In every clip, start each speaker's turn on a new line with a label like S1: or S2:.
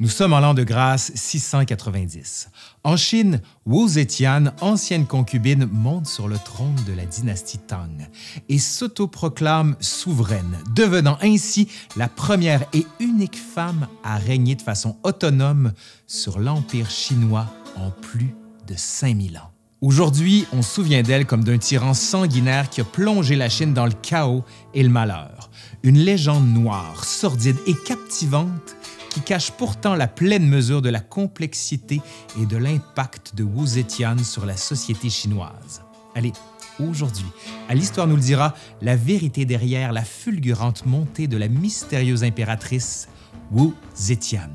S1: Nous sommes en l'an de grâce 690. En Chine, Wu Zetian, ancienne concubine, monte sur le trône de la dynastie Tang et s'autoproclame souveraine, devenant ainsi la première et unique femme à régner de façon autonome sur l'Empire chinois en plus de 5000 ans. Aujourd'hui, on se souvient d'elle comme d'un tyran sanguinaire qui a plongé la Chine dans le chaos et le malheur. Une légende noire, sordide et captivante qui cache pourtant la pleine mesure de la complexité et de l'impact de Wu Zetian sur la société chinoise. Allez, aujourd'hui, à l'Histoire nous le dira, la vérité derrière la fulgurante montée de la mystérieuse impératrice Wu Zetian.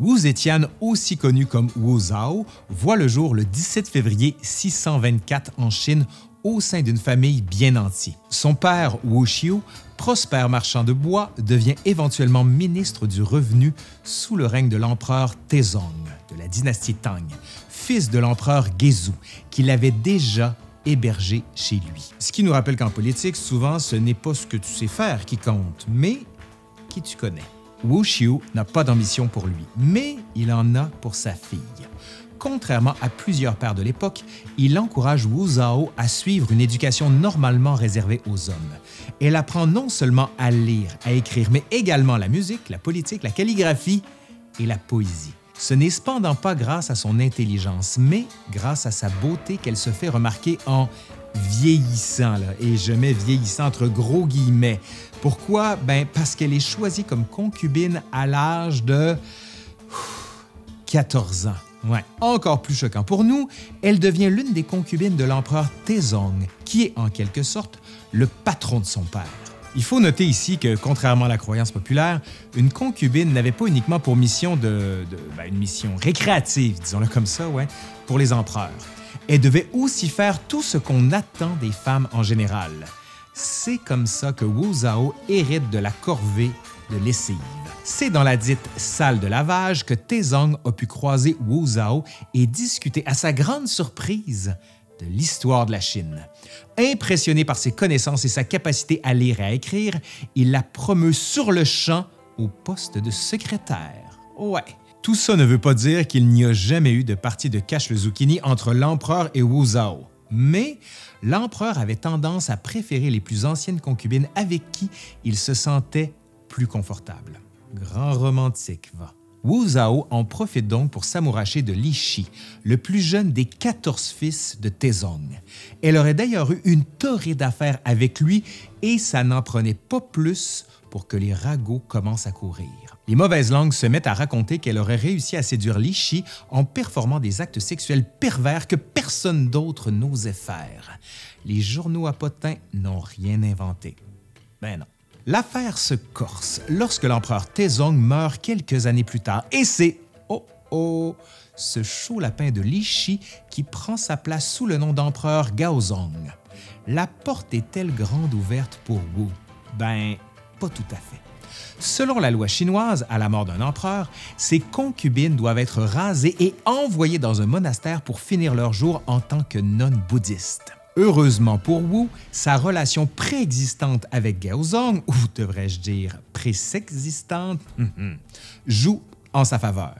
S1: Wu Zetian, aussi connu comme Wu Zhao, voit le jour le 17 février 624 en Chine au sein d'une famille bien nantie. Son père, Wu Xiu, prospère marchand de bois, devient éventuellement ministre du Revenu sous le règne de l'empereur Taizong de la dynastie Tang, fils de l'empereur Gezu, qui l'avait déjà hébergé chez lui. Ce qui nous rappelle qu'en politique, souvent, ce n'est pas ce que tu sais faire qui compte, mais qui tu connais. Wu Xiu n'a pas d'ambition pour lui, mais il en a pour sa fille. Contrairement à plusieurs pères de l'époque, il encourage Wu Zhao à suivre une éducation normalement réservée aux hommes. Elle apprend non seulement à lire, à écrire, mais également la musique, la politique, la calligraphie et la poésie. Ce n'est cependant pas grâce à son intelligence, mais grâce à sa beauté qu'elle se fait remarquer en vieillissant, et je mets vieillissant entre gros guillemets. Pourquoi? Ben, parce qu'elle est choisie comme concubine à l'âge de 14 ans. Ouais. Encore plus choquant pour nous, elle devient l'une des concubines de l'empereur Taizong, qui est en quelque sorte le patron de son père. Il faut noter ici que, contrairement à la croyance populaire, une concubine n'avait pas uniquement pour mission de, ben, une mission récréative, disons-le comme ça, ouais, pour les empereurs. Elle devait aussi faire tout ce qu'on attend des femmes en général. C'est comme ça que Wu Zhao hérite de la corvée de lessive. C'est dans la dite salle de lavage que Taizong a pu croiser Wu Zhao et discuter à sa grande surprise de l'histoire de la Chine. Impressionné par ses connaissances et sa capacité à lire et à écrire, il la promeut sur le champ au poste de secrétaire. Ouais. Tout ça ne veut pas dire qu'il n'y a jamais eu de partie de cache le zucchini entre l'empereur et Wu Zhao. Mais l'empereur avait tendance à préférer les plus anciennes concubines avec qui il se sentait plus confortable. Grand romantique, va. Wu Zhao en profite donc pour s'amouracher de Li Shi, le plus jeune des 14 fils de Taizong. Elle aurait d'ailleurs eu une torride d'affaires avec lui et ça n'en prenait pas plus pour que les ragots commencent à courir. Les mauvaises langues se mettent à raconter qu'elle aurait réussi à séduire Li Shi en performant des actes sexuels pervers que personne d'autre n'osait faire. Les journaux à potins n'ont rien inventé. Ben non. L'affaire se corse lorsque l'empereur Taizong meurt quelques années plus tard et c'est, oh oh, ce chaud lapin de Lishi qui prend sa place sous le nom d'empereur Gaozong. La porte est-elle grande ouverte pour Wu? Ben, pas tout à fait. Selon la loi chinoise, à la mort d'un empereur, ses concubines doivent être rasées et envoyées dans un monastère pour finir leur jour en tant que nonnes bouddhistes. Heureusement pour Wu, sa relation préexistante avec Gaozong, ou devrais-je dire présexistante, joue en sa faveur.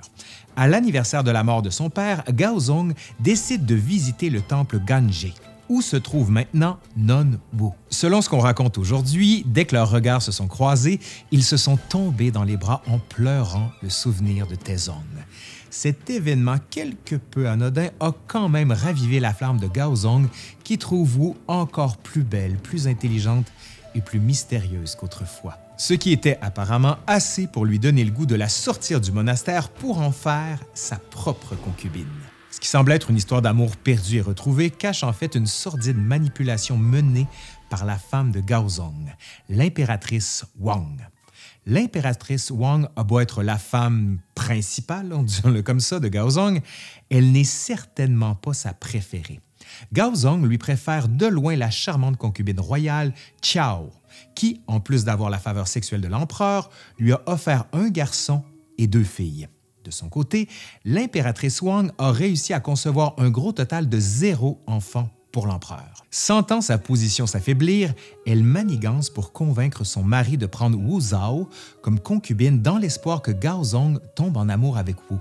S1: À l'anniversaire de la mort de son père, Gaozong décide de visiter le temple Ganje, où se trouve maintenant Non Wu. Selon ce qu'on raconte aujourd'hui, dès que leurs regards se sont croisés, ils se sont tombés dans les bras en pleurant le souvenir de Taizong cet événement quelque peu anodin a quand même ravivé la flamme de Gaozong qui trouve Wu encore plus belle, plus intelligente et plus mystérieuse qu'autrefois. Ce qui était apparemment assez pour lui donner le goût de la sortir du monastère pour en faire sa propre concubine. Ce qui semble être une histoire d'amour perdu et retrouvé cache en fait une sordide manipulation menée par la femme de Gaozong, l'impératrice Wang. L'impératrice Wang a beau être la femme principale, disons-le comme ça, de Gaozong, elle n'est certainement pas sa préférée. Gaozong lui préfère de loin la charmante concubine royale Qiao, qui, en plus d'avoir la faveur sexuelle de l'empereur, lui a offert un garçon et deux filles. De son côté, l'impératrice Wang a réussi à concevoir un gros total de zéro enfant pour l'empereur. Sentant sa position s'affaiblir, elle manigance pour convaincre son mari de prendre Wu Zhao comme concubine dans l'espoir que Gaozong tombe en amour avec Wu,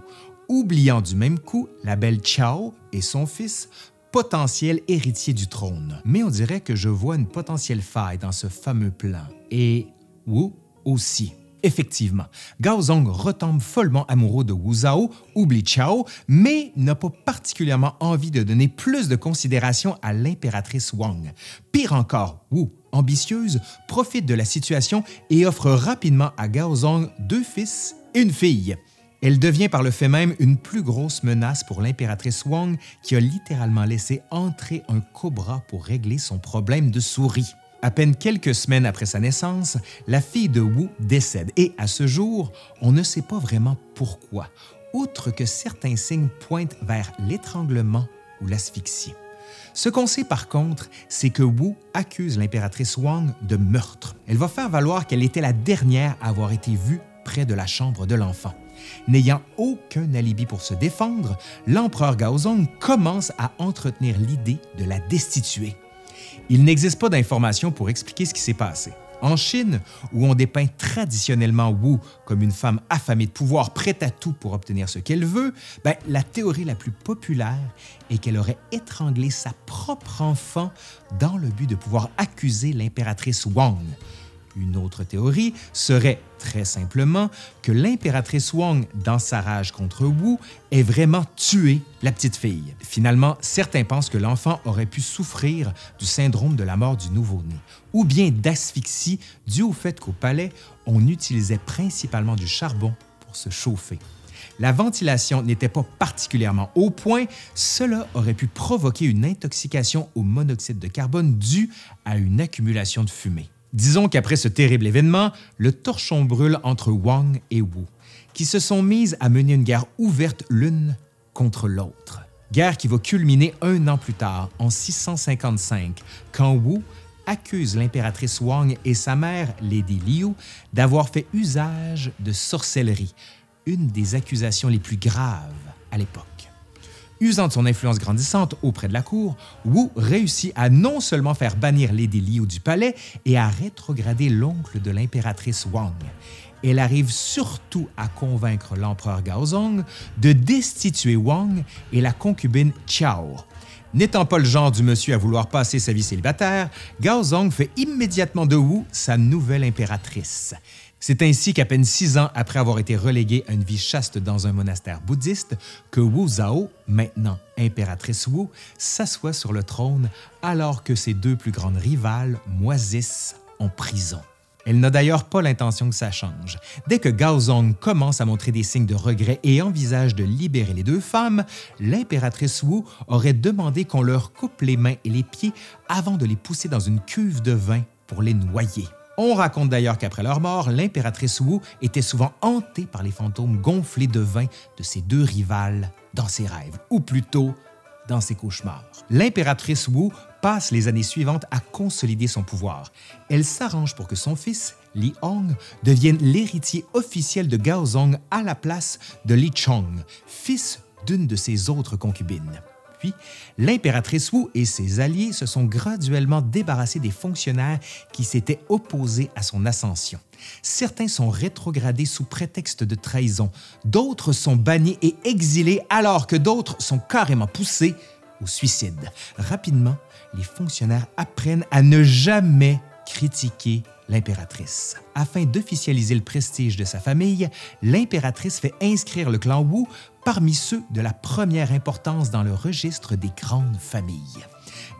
S1: oubliant du même coup la belle Chao et son fils, potentiel héritier du trône. Mais on dirait que je vois une potentielle faille dans ce fameux plan. Et Wu aussi. Effectivement, Gaozong retombe follement amoureux de Wu Zhao, oublie Chao, mais n'a pas particulièrement envie de donner plus de considération à l'impératrice Wang. Pire encore, Wu, ambitieuse, profite de la situation et offre rapidement à Gaozong deux fils et une fille. Elle devient par le fait même une plus grosse menace pour l'impératrice Wang qui a littéralement laissé entrer un cobra pour régler son problème de souris. À peine quelques semaines après sa naissance, la fille de Wu décède et à ce jour, on ne sait pas vraiment pourquoi, outre que certains signes pointent vers l'étranglement ou l'asphyxie. Ce qu'on sait par contre, c'est que Wu accuse l'impératrice Wang de meurtre. Elle va faire valoir qu'elle était la dernière à avoir été vue près de la chambre de l'enfant. N'ayant aucun alibi pour se défendre, l'empereur Gaozong commence à entretenir l'idée de la destituer. Il n'existe pas d'informations pour expliquer ce qui s'est passé. En Chine, où on dépeint traditionnellement Wu comme une femme affamée de pouvoir, prête à tout pour obtenir ce qu'elle veut, ben, la théorie la plus populaire est qu'elle aurait étranglé sa propre enfant dans le but de pouvoir accuser l'impératrice Wang. Une autre théorie serait très simplement que l'impératrice Wang, dans sa rage contre Wu, ait vraiment tué la petite fille. Finalement, certains pensent que l'enfant aurait pu souffrir du syndrome de la mort du nouveau-né, ou bien d'asphyxie due au fait qu'au palais, on utilisait principalement du charbon pour se chauffer. La ventilation n'était pas particulièrement au point, cela aurait pu provoquer une intoxication au monoxyde de carbone due à une accumulation de fumée. Disons qu'après ce terrible événement, le torchon brûle entre Wang et Wu, qui se sont mises à mener une guerre ouverte l'une contre l'autre. Guerre qui va culminer un an plus tard, en 655, quand Wu accuse l'impératrice Wang et sa mère, Lady Liu, d'avoir fait usage de sorcellerie, une des accusations les plus graves à l'époque. Usant de son influence grandissante auprès de la cour, Wu réussit à non seulement faire bannir Lady Liu du palais et à rétrograder l'oncle de l'impératrice Wang. Elle arrive surtout à convaincre l'empereur Gaozong de destituer Wang et la concubine Chao. N'étant pas le genre du monsieur à vouloir passer sa vie célibataire, Gaozong fait immédiatement de Wu sa nouvelle impératrice. C'est ainsi qu'à peine six ans après avoir été relégué à une vie chaste dans un monastère bouddhiste, que Wu Zhao, maintenant impératrice Wu, s'assoit sur le trône alors que ses deux plus grandes rivales moisissent en prison. Elle n'a d'ailleurs pas l'intention que ça change. Dès que Gaozong commence à montrer des signes de regret et envisage de libérer les deux femmes, l'impératrice Wu aurait demandé qu'on leur coupe les mains et les pieds avant de les pousser dans une cuve de vin pour les noyer. On raconte d'ailleurs qu'après leur mort, l'impératrice Wu était souvent hantée par les fantômes gonflés de vin de ses deux rivales dans ses rêves, ou plutôt dans ses cauchemars. L'impératrice Wu passe les années suivantes à consolider son pouvoir. Elle s'arrange pour que son fils, Li Hong, devienne l'héritier officiel de Gaozong à la place de Li Chong, fils d'une de ses autres concubines. Puis, l'impératrice Wu et ses alliés se sont graduellement débarrassés des fonctionnaires qui s'étaient opposés à son ascension. Certains sont rétrogradés sous prétexte de trahison, d'autres sont bannis et exilés alors que d'autres sont carrément poussés au suicide. Rapidement, les fonctionnaires apprennent à ne jamais critiquer l'impératrice. Afin d'officialiser le prestige de sa famille, l'impératrice fait inscrire le clan Wu parmi ceux de la première importance dans le registre des grandes familles.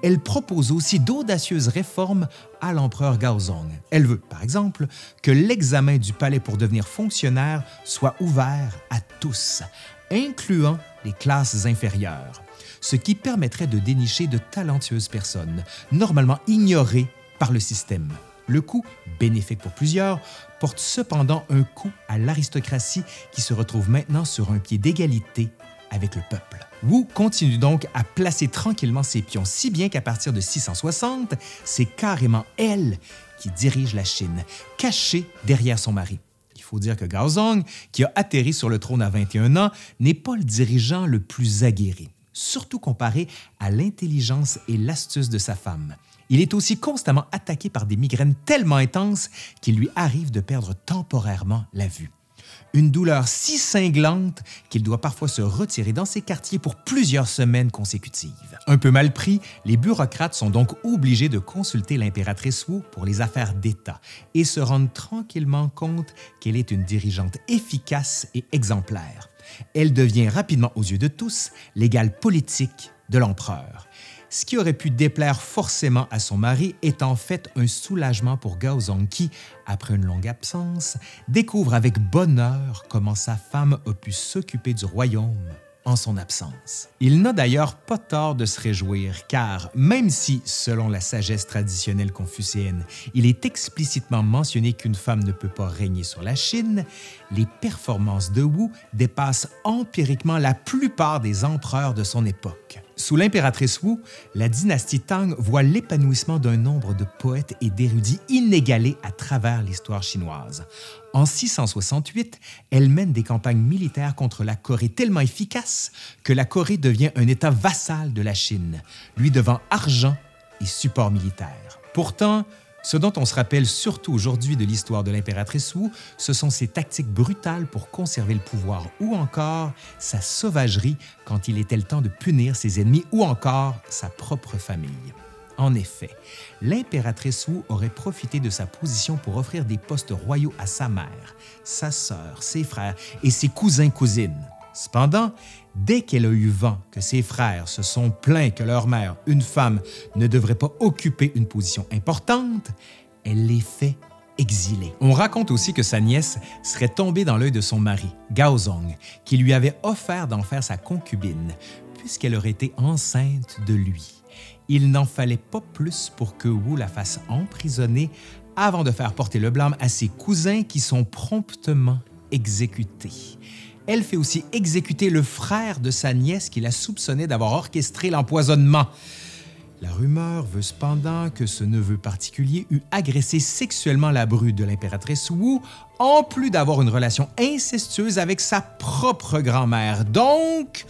S1: Elle propose aussi d'audacieuses réformes à l'empereur Gaozong. Elle veut, par exemple, que l'examen du palais pour devenir fonctionnaire soit ouvert à tous, incluant les classes inférieures, ce qui permettrait de dénicher de talentueuses personnes, normalement ignorées par le système. Le coup, bénéfique pour plusieurs, porte cependant un coup à l'aristocratie qui se retrouve maintenant sur un pied d'égalité avec le peuple. Wu continue donc à placer tranquillement ses pions, si bien qu'à partir de 660, c'est carrément elle qui dirige la Chine, cachée derrière son mari. Il faut dire que Gaozong, qui a atterri sur le trône à 21 ans, n'est pas le dirigeant le plus aguerri. surtout comparé à l'intelligence et l'astuce de sa femme. Il est aussi constamment attaqué par des migraines tellement intenses qu'il lui arrive de perdre temporairement la vue une douleur si cinglante qu'il doit parfois se retirer dans ses quartiers pour plusieurs semaines consécutives. Un peu mal pris, les bureaucrates sont donc obligés de consulter l'impératrice Wu pour les affaires d'État et se rendent tranquillement compte qu'elle est une dirigeante efficace et exemplaire. Elle devient rapidement aux yeux de tous l'égale politique de l'empereur. Ce qui aurait pu déplaire forcément à son mari est en fait un soulagement pour Gaozong qui, après une longue absence, découvre avec bonheur comment sa femme a pu s'occuper du royaume en son absence. Il n'a d'ailleurs pas tort de se réjouir, car même si, selon la sagesse traditionnelle confucéenne, il est explicitement mentionné qu'une femme ne peut pas régner sur la Chine, les performances de Wu dépassent empiriquement la plupart des empereurs de son époque. Sous l'impératrice Wu, la dynastie Tang voit l'épanouissement d'un nombre de poètes et d'érudits inégalés à travers l'histoire chinoise. En 668, elle mène des campagnes militaires contre la Corée tellement efficaces que la Corée devient un État vassal de la Chine, lui devant argent et support militaire. Pourtant, ce dont on se rappelle surtout aujourd'hui de l'histoire de l'impératrice Wu, ce sont ses tactiques brutales pour conserver le pouvoir ou encore sa sauvagerie quand il était le temps de punir ses ennemis ou encore sa propre famille. En effet, l'impératrice Wu aurait profité de sa position pour offrir des postes royaux à sa mère, sa sœur, ses frères et ses cousins-cousines. Cependant, dès qu'elle a eu vent que ses frères se sont plaints que leur mère, une femme, ne devrait pas occuper une position importante, elle les fait exiler. On raconte aussi que sa nièce serait tombée dans l'œil de son mari, Gaozong, qui lui avait offert d'en faire sa concubine, puisqu'elle aurait été enceinte de lui. Il n'en fallait pas plus pour que Wu la fasse emprisonner avant de faire porter le blâme à ses cousins qui sont promptement exécutés. Elle fait aussi exécuter le frère de sa nièce qui la soupçonnait d'avoir orchestré l'empoisonnement. La rumeur veut cependant que ce neveu particulier eut agressé sexuellement la bru de l'impératrice Wu, en plus d'avoir une relation incestueuse avec sa propre grand-mère. Donc,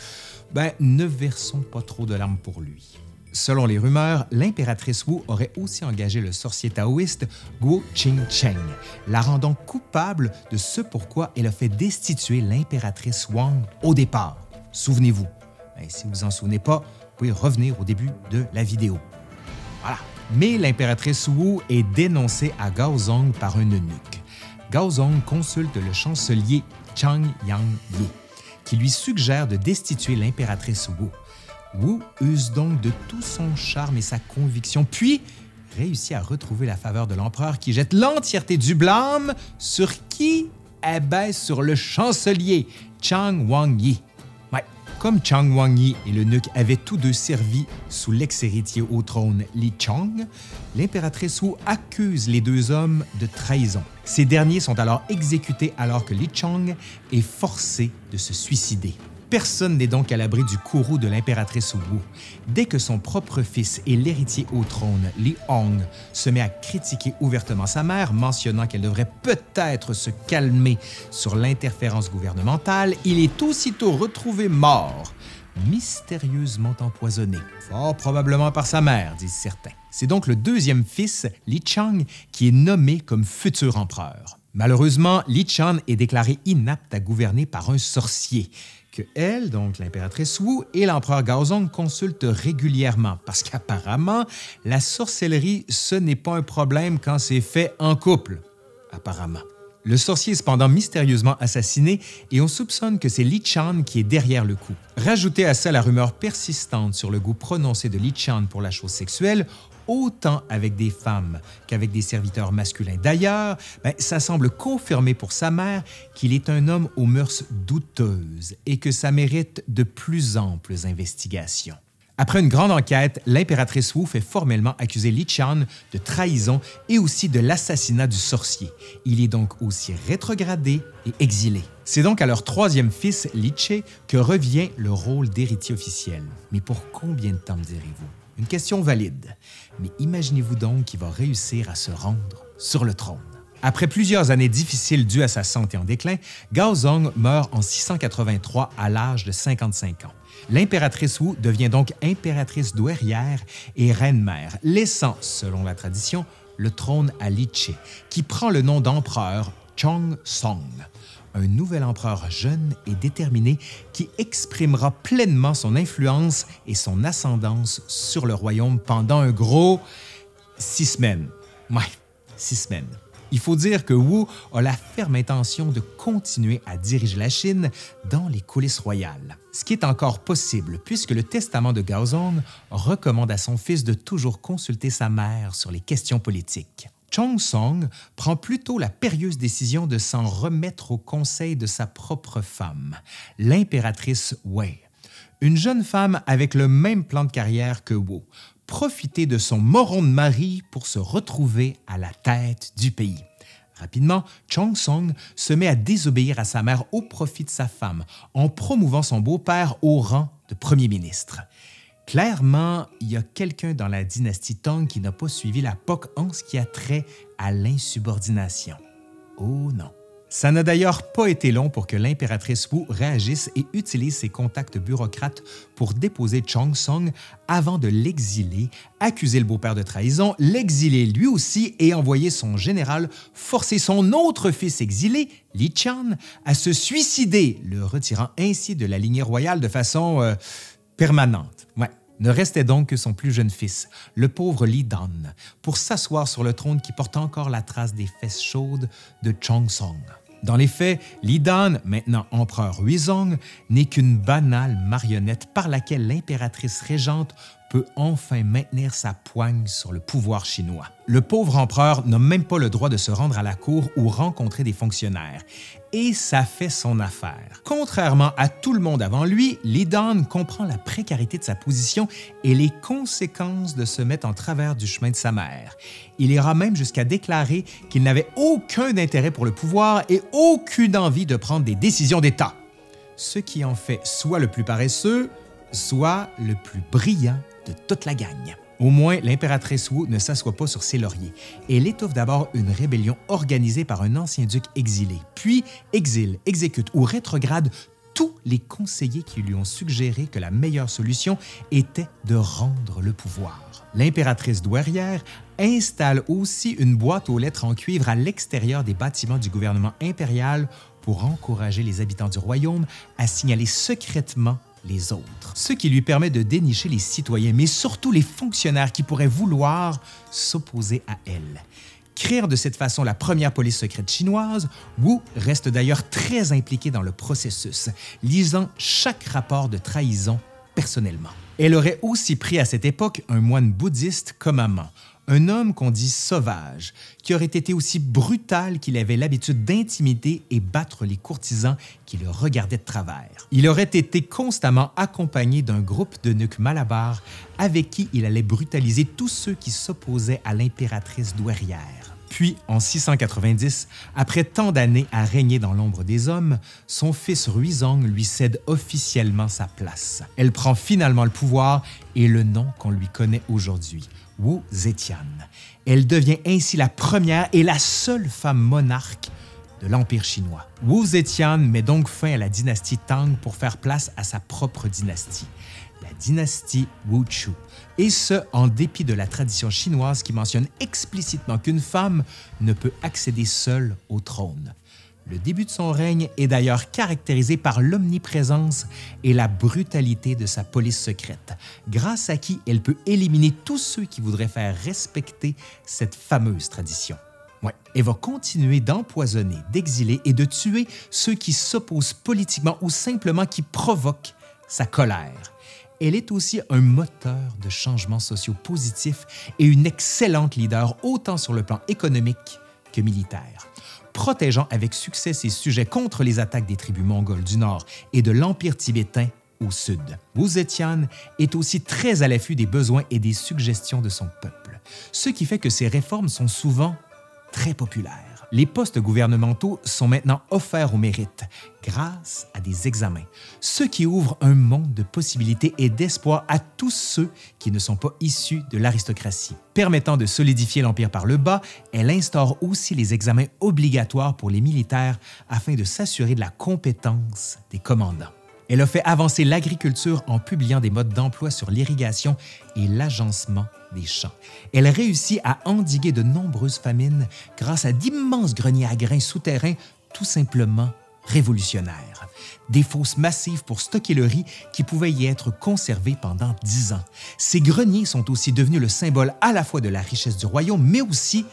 S1: ben, ne versons pas trop de larmes pour lui. Selon les rumeurs, l'impératrice Wu aurait aussi engagé le sorcier taoïste Guo Qingcheng, la rendant coupable de ce pourquoi elle a fait destituer l'impératrice Wang au départ. Souvenez-vous. Si vous vous en souvenez pas, vous pouvez revenir au début de la vidéo. Voilà. Mais l'impératrice Wu est dénoncée à Gaozong par un eunuque. Gaozong consulte le chancelier Chang Yang-yi, qui lui suggère de destituer l'impératrice Wu. Wu use donc de tout son charme et sa conviction, puis réussit à retrouver la faveur de l'empereur qui jette l'entièreté du blâme sur qui? Eh bien, sur le chancelier Chang Wang-yi. Comme Chang Wang-yi et le nuque avaient tous deux servi sous l'ex-héritier au trône Li Chang, l'impératrice Wu accuse les deux hommes de trahison. Ces derniers sont alors exécutés alors que Li Chang est forcé de se suicider. Personne n'est donc à l'abri du courroux de l'impératrice Wu. Dès que son propre fils et l'héritier au trône, Li Hong, se met à critiquer ouvertement sa mère, mentionnant qu'elle devrait peut-être se calmer sur l'interférence gouvernementale, il est aussitôt retrouvé mort, mystérieusement empoisonné, fort probablement par sa mère, disent certains. C'est donc le deuxième fils, Li Chang, qui est nommé comme futur empereur. Malheureusement, Li Chang est déclaré inapte à gouverner par un sorcier elle, donc l'impératrice Wu, et l'empereur Gaozong consultent régulièrement parce qu'apparemment, la sorcellerie, ce n'est pas un problème quand c'est fait en couple. Apparemment. Le sorcier est cependant mystérieusement assassiné et on soupçonne que c'est Li Chan qui est derrière le coup. Rajoutez à ça la rumeur persistante sur le goût prononcé de Li Chan pour la chose sexuelle, autant avec des femmes qu'avec des serviteurs masculins. D'ailleurs, ben, ça semble confirmer pour sa mère qu'il est un homme aux mœurs douteuses et que ça mérite de plus amples investigations. Après une grande enquête, l'impératrice Wu fait formellement accuser Li Chan de trahison et aussi de l'assassinat du sorcier. Il est donc aussi rétrogradé et exilé. C'est donc à leur troisième fils, Li Che, que revient le rôle d'héritier officiel. Mais pour combien de temps, direz-vous? Une question valide. Mais imaginez-vous donc qu'il va réussir à se rendre sur le trône. Après plusieurs années difficiles dues à sa santé en déclin, Gaozong meurt en 683 à l'âge de 55 ans. L'impératrice Wu devient donc impératrice douairière et reine-mère, laissant, selon la tradition, le trône à Li Che, qui prend le nom d'empereur Chong Song, un nouvel empereur jeune et déterminé qui exprimera pleinement son influence et son ascendance sur le royaume pendant un gros six semaines. Ouais, six semaines. Il faut dire que Wu a la ferme intention de continuer à diriger la Chine dans les coulisses royales, ce qui est encore possible puisque le testament de Gaozong recommande à son fils de toujours consulter sa mère sur les questions politiques. Chong Song prend plutôt la périlleuse décision de s'en remettre au conseil de sa propre femme, l'impératrice Wei, une jeune femme avec le même plan de carrière que Wu, profiter de son moron de mari pour se retrouver à la tête du pays. Rapidement, Chong Song se met à désobéir à sa mère au profit de sa femme, en promouvant son beau-père au rang de premier ministre. Clairement, il y a quelqu'un dans la dynastie Tang qui n'a pas suivi la POC en ce qui a trait à l'insubordination. Oh non. Ça n'a d'ailleurs pas été long pour que l'impératrice Wu réagisse et utilise ses contacts bureaucrates pour déposer Chong Song avant de l'exiler, accuser le beau-père de trahison, l'exiler lui aussi et envoyer son général forcer son autre fils exilé, Li Qian, à se suicider, le retirant ainsi de la lignée royale de façon euh, permanente. Ne restait donc que son plus jeune fils, le pauvre Li Dan, pour s'asseoir sur le trône qui porte encore la trace des fesses chaudes de Chong Song. Dans les faits, Li Dan, maintenant empereur Huizong, n'est qu'une banale marionnette par laquelle l'impératrice régente peut enfin maintenir sa poigne sur le pouvoir chinois. Le pauvre empereur n'a même pas le droit de se rendre à la cour ou rencontrer des fonctionnaires. Et ça fait son affaire. Contrairement à tout le monde avant lui, Li Dan comprend la précarité de sa position et les conséquences de se mettre en travers du chemin de sa mère. Il ira même jusqu'à déclarer qu'il n'avait aucun intérêt pour le pouvoir et aucune envie de prendre des décisions d'État. Ce qui en fait soit le plus paresseux, soit le plus brillant de toute la gagne. Au moins, l'impératrice Wu ne s'assoit pas sur ses lauriers. Elle étouffe d'abord une rébellion organisée par un ancien duc exilé, puis exile, exécute ou rétrograde tous les conseillers qui lui ont suggéré que la meilleure solution était de rendre le pouvoir. L'impératrice douairière installe aussi une boîte aux lettres en cuivre à l'extérieur des bâtiments du gouvernement impérial pour encourager les habitants du royaume à signaler secrètement les autres, ce qui lui permet de dénicher les citoyens, mais surtout les fonctionnaires qui pourraient vouloir s'opposer à elle. Créer de cette façon la première police secrète chinoise, Wu reste d'ailleurs très impliqué dans le processus, lisant chaque rapport de trahison personnellement. Elle aurait aussi pris à cette époque un moine bouddhiste comme amant, un homme qu'on dit sauvage, qui aurait été aussi brutal qu'il avait l'habitude d'intimider et battre les courtisans qui le regardaient de travers. Il aurait été constamment accompagné d'un groupe de nuques malabar avec qui il allait brutaliser tous ceux qui s'opposaient à l'impératrice douairière. Puis, en 690, après tant d'années à régner dans l'ombre des hommes, son fils Ruizong lui cède officiellement sa place. Elle prend finalement le pouvoir et le nom qu'on lui connaît aujourd'hui, Wu Zetian. Elle devient ainsi la première et la seule femme monarque de l'Empire chinois. Wu Zetian met donc fin à la dynastie Tang pour faire place à sa propre dynastie, la dynastie Wu Chu, et ce, en dépit de la tradition chinoise qui mentionne explicitement qu'une femme ne peut accéder seule au trône. Le début de son règne est d'ailleurs caractérisé par l'omniprésence et la brutalité de sa police secrète, grâce à qui elle peut éliminer tous ceux qui voudraient faire respecter cette fameuse tradition. Ouais, elle va continuer d'empoisonner, d'exiler et de tuer ceux qui s'opposent politiquement ou simplement qui provoquent sa colère. Elle est aussi un moteur de changements sociaux positifs et une excellente leader autant sur le plan économique que militaire protégeant avec succès ses sujets contre les attaques des tribus mongoles du nord et de l'Empire tibétain au sud. Wu Zetian est aussi très à l'affût des besoins et des suggestions de son peuple, ce qui fait que ses réformes sont souvent très populaires. Les postes gouvernementaux sont maintenant offerts au mérite grâce à des examens, ce qui ouvre un monde de possibilités et d'espoir à tous ceux qui ne sont pas issus de l'aristocratie. Permettant de solidifier l'Empire par le bas, elle instaure aussi les examens obligatoires pour les militaires afin de s'assurer de la compétence des commandants. Elle a fait avancer l'agriculture en publiant des modes d'emploi sur l'irrigation et l'agencement des champs. Elle réussit à endiguer de nombreuses famines grâce à d'immenses greniers à grains souterrains tout simplement révolutionnaires. Des fosses massives pour stocker le riz qui pouvait y être conservé pendant dix ans. Ces greniers sont aussi devenus le symbole à la fois de la richesse du royaume, mais aussi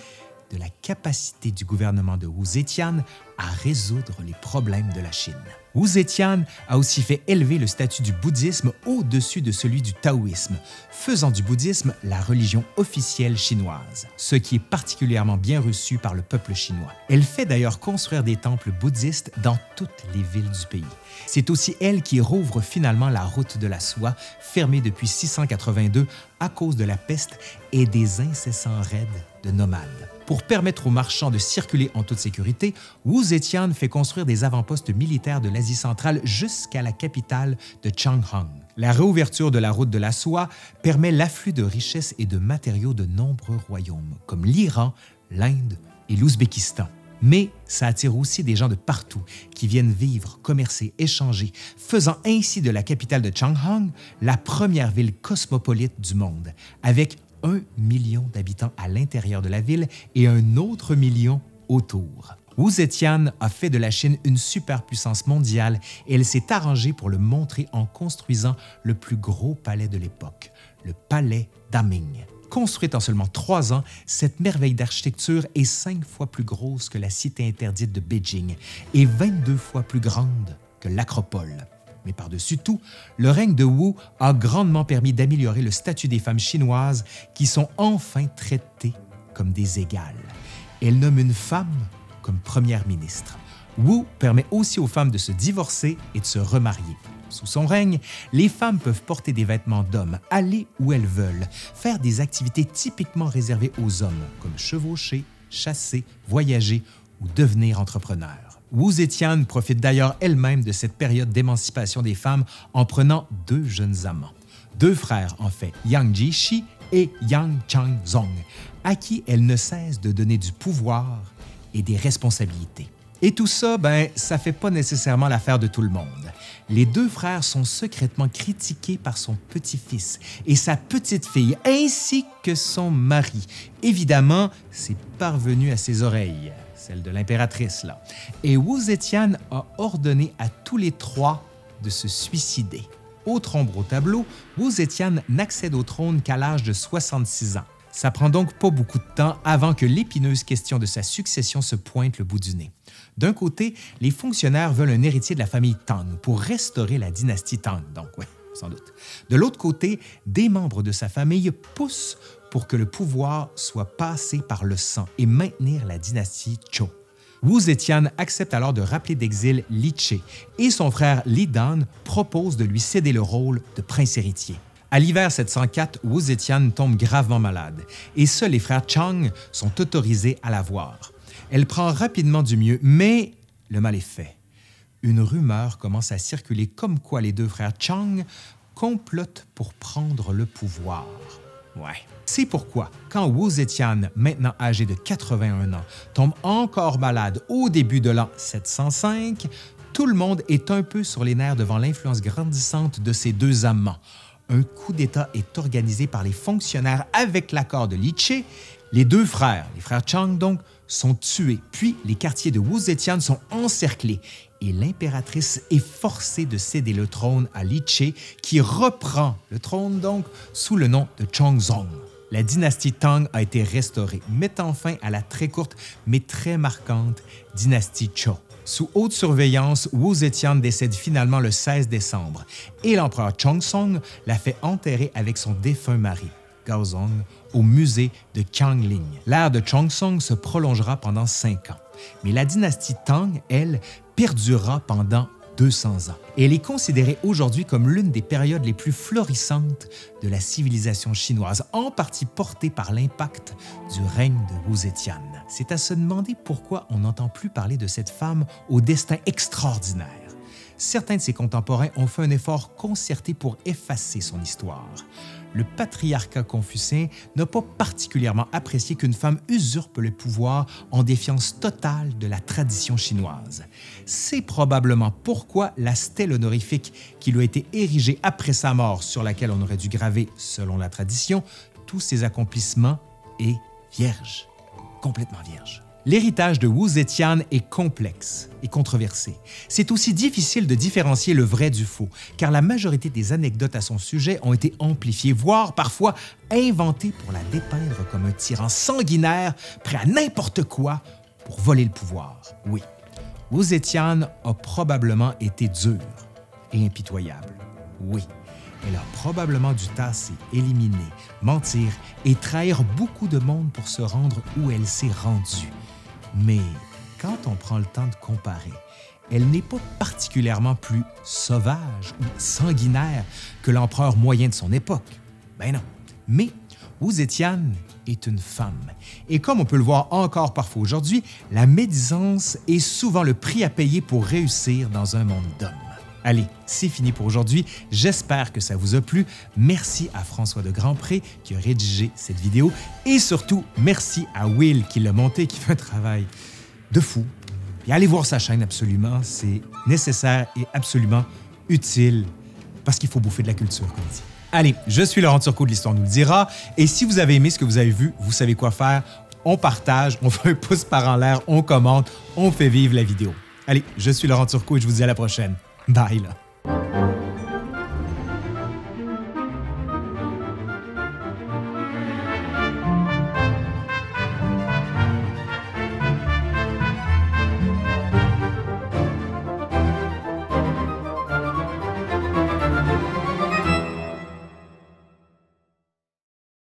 S1: de la capacité du gouvernement de Wu Zetian à résoudre les problèmes de la Chine. Wu Zetian a aussi fait élever le statut du bouddhisme au-dessus de celui du taoïsme, faisant du bouddhisme la religion officielle chinoise, ce qui est particulièrement bien reçu par le peuple chinois. Elle fait d'ailleurs construire des temples bouddhistes dans toutes les villes du pays. C'est aussi elle qui rouvre finalement la route de la soie, fermée depuis 682 à cause de la peste et des incessants raids de nomades. Pour permettre aux marchands de circuler en toute sécurité, Wu Zetian fait construire des avant-postes militaires de l'Asie centrale jusqu'à la capitale de Changhang. La réouverture de la route de la soie permet l'afflux de richesses et de matériaux de nombreux royaumes, comme l'Iran, l'Inde et l'Ouzbékistan. Mais ça attire aussi des gens de partout qui viennent vivre, commercer, échanger, faisant ainsi de la capitale de Changhang la première ville cosmopolite du monde, avec un million d'habitants à l'intérieur de la ville et un autre million autour. Wu Zetian a fait de la Chine une superpuissance mondiale et elle s'est arrangée pour le montrer en construisant le plus gros palais de l'époque, le palais d'Aming. Construite en seulement trois ans, cette merveille d'architecture est cinq fois plus grosse que la cité interdite de Beijing et 22 fois plus grande que l'Acropole. Mais par-dessus tout, le règne de Wu a grandement permis d'améliorer le statut des femmes chinoises qui sont enfin traitées comme des égales. Elle nomme une femme comme première ministre. Wu permet aussi aux femmes de se divorcer et de se remarier. Sous son règne, les femmes peuvent porter des vêtements d'hommes, aller où elles veulent, faire des activités typiquement réservées aux hommes, comme chevaucher, chasser, voyager ou devenir entrepreneur. Wu Zetian profite d'ailleurs elle-même de cette période d'émancipation des femmes en prenant deux jeunes amants. Deux frères, en fait, Yang Jishi et Yang Changzong, à qui elle ne cesse de donner du pouvoir et des responsabilités. Et tout ça, ben, ça fait pas nécessairement l'affaire de tout le monde. Les deux frères sont secrètement critiqués par son petit-fils et sa petite-fille, ainsi que son mari. Évidemment, c'est parvenu à ses oreilles celle de l'impératrice là. Et Wu Zetian a ordonné à tous les trois de se suicider. Autre ombre au tableau, Wu Zetian n'accède au trône qu'à l'âge de 66 ans. Ça prend donc pas beaucoup de temps avant que l'épineuse question de sa succession se pointe le bout du nez. D'un côté, les fonctionnaires veulent un héritier de la famille Tang pour restaurer la dynastie Tang, donc oui, sans doute. De l'autre côté, des membres de sa famille poussent pour que le pouvoir soit passé par le sang et maintenir la dynastie Zhou. Wu Zetian accepte alors de rappeler d'exil Li Che et son frère Li Dan propose de lui céder le rôle de prince héritier. À l'hiver 704, Wu Zetian tombe gravement malade et seuls les frères Chang sont autorisés à la voir. Elle prend rapidement du mieux, mais le mal est fait. Une rumeur commence à circuler comme quoi les deux frères Chang complotent pour prendre le pouvoir. Ouais. C'est pourquoi, quand Wu Zetian, maintenant âgé de 81 ans, tombe encore malade au début de l'an 705, tout le monde est un peu sur les nerfs devant l'influence grandissante de ses deux amants. Un coup d'État est organisé par les fonctionnaires avec l'accord de Li Che. Les deux frères, les frères Chang donc, sont tués, puis les quartiers de Wu Zetian sont encerclés et l'impératrice est forcée de céder le trône à Li Che, qui reprend le trône donc sous le nom de Chongzong. La dynastie Tang a été restaurée, mettant fin à la très courte mais très marquante dynastie Zhou. Sous haute surveillance, Wu Zetian décède finalement le 16 décembre et l'empereur Chongzong l'a fait enterrer avec son défunt mari, Gaozong, au musée de Qiangling. L'ère de Chongzong se prolongera pendant cinq ans. Mais la dynastie Tang, elle, perdurera pendant 200 ans. Et elle est considérée aujourd'hui comme l'une des périodes les plus florissantes de la civilisation chinoise, en partie portée par l'impact du règne de Wu Zetian. C'est à se demander pourquoi on n'entend plus parler de cette femme au destin extraordinaire. Certains de ses contemporains ont fait un effort concerté pour effacer son histoire. Le patriarcat confucien n'a pas particulièrement apprécié qu'une femme usurpe le pouvoir en défiance totale de la tradition chinoise. C'est probablement pourquoi la stèle honorifique qui lui a été érigée après sa mort, sur laquelle on aurait dû graver, selon la tradition, tous ses accomplissements, est vierge, L'héritage de Wu Zetian est complexe et controversé. C'est aussi difficile de différencier le vrai du faux, car la majorité des anecdotes à son sujet ont été amplifiées, voire parfois inventées pour la dépeindre comme un tyran sanguinaire, prêt à n'importe quoi pour voler le pouvoir. Oui, Wu Zetian a probablement été dur et impitoyable. Oui, elle a probablement dû tasser, éliminer, mentir et trahir beaucoup de monde pour se rendre où elle s'est rendue. Mais quand on prend le temps de comparer, elle n'est pas particulièrement plus sauvage ou sanguinaire que l'empereur moyen de son époque. Ben non. Mais Wu Zetian est une femme. Et comme on peut le voir encore parfois aujourd'hui, la médisance est souvent le prix à payer pour réussir dans un monde d'hommes. Allez, c'est fini pour aujourd'hui. J'espère que ça vous a plu. Merci à François de Grandpré qui a rédigé cette vidéo. Et surtout, merci à Will qui l'a monté, qui fait un travail de fou. Allez voir sa chaîne absolument. C'est nécessaire et absolument utile parce qu'il faut bouffer de la culture, comme dit. Allez, je suis Laurent Turcot de l'Histoire nous le dira. Et si vous avez aimé ce que vous avez vu, vous savez quoi faire. On partage, on fait un pouce par en l'air, on commente, on fait vivre la vidéo. Allez, je suis Laurent Turcot et je vous dis à la prochaine. Bye là.